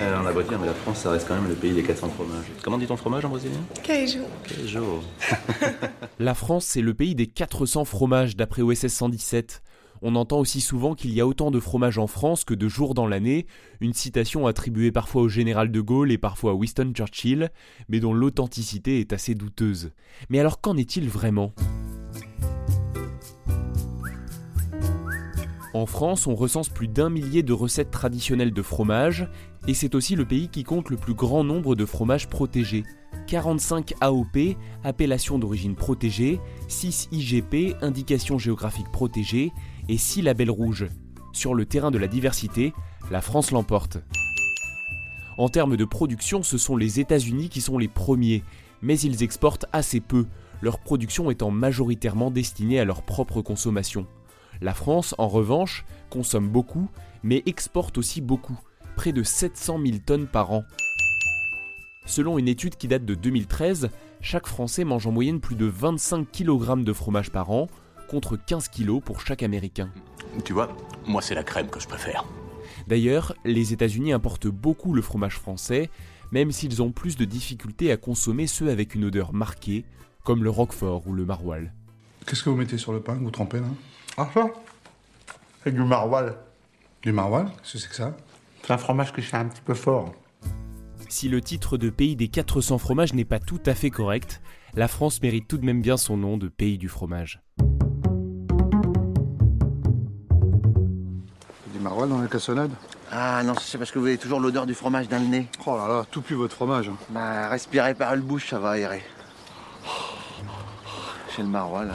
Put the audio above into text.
Euh, la Bretagne, mais la France, ça reste quand même le pays des 400 fromages. Comment dit ton fromage en brésilien? Queijo. Queijo. La France, c'est le pays des 400 fromages d'après OSS 117. On entend aussi souvent qu'il y a autant de fromages en France que de jours dans l'année, une citation attribuée parfois au général de Gaulle et parfois à Winston Churchill, mais dont l'authenticité est assez douteuse. Mais alors qu'en est-il vraiment? En France, on recense plus d'un millier de recettes traditionnelles de fromage, et c'est aussi le pays qui compte le plus grand nombre de fromages protégés. 45 AOP, appellation d'origine protégée, 6 IGP, indication géographique protégée, et 6 labels rouges. Sur le terrain de la diversité, la France l'emporte. En termes de production, ce sont les États-Unis qui sont les premiers, mais ils exportent assez peu, leur production étant majoritairement destinée à leur propre consommation. La France, en revanche, consomme beaucoup, mais exporte aussi beaucoup, près de 700 000 tonnes par an. Selon une étude qui date de 2013, chaque Français mange en moyenne plus de 25 kg de fromage par an, contre 15 kg pour chaque Américain. Tu vois, moi c'est la crème que je préfère. D'ailleurs, les États-Unis importent beaucoup le fromage français, même s'ils ont plus de difficultés à consommer ceux avec une odeur marquée, comme le roquefort ou le maroilles. Qu'est-ce que vous mettez sur le pain que vous trempez là Ah ça C'est du maroilles. Du maroilles Qu'est-ce que c'est que ça C'est un fromage que je fais un petit peu fort. Si le titre de pays des 400 fromages n'est pas tout à fait correct, la France mérite tout de même bien son nom de pays du fromage. Du maroilles dans la cassonade Ah non, c'est parce que vous avez toujours l'odeur du fromage dans le nez. Oh là là, tout pue votre fromage. Bah, respirez par le bouche, ça va aérer. J'ai le maroilles, là.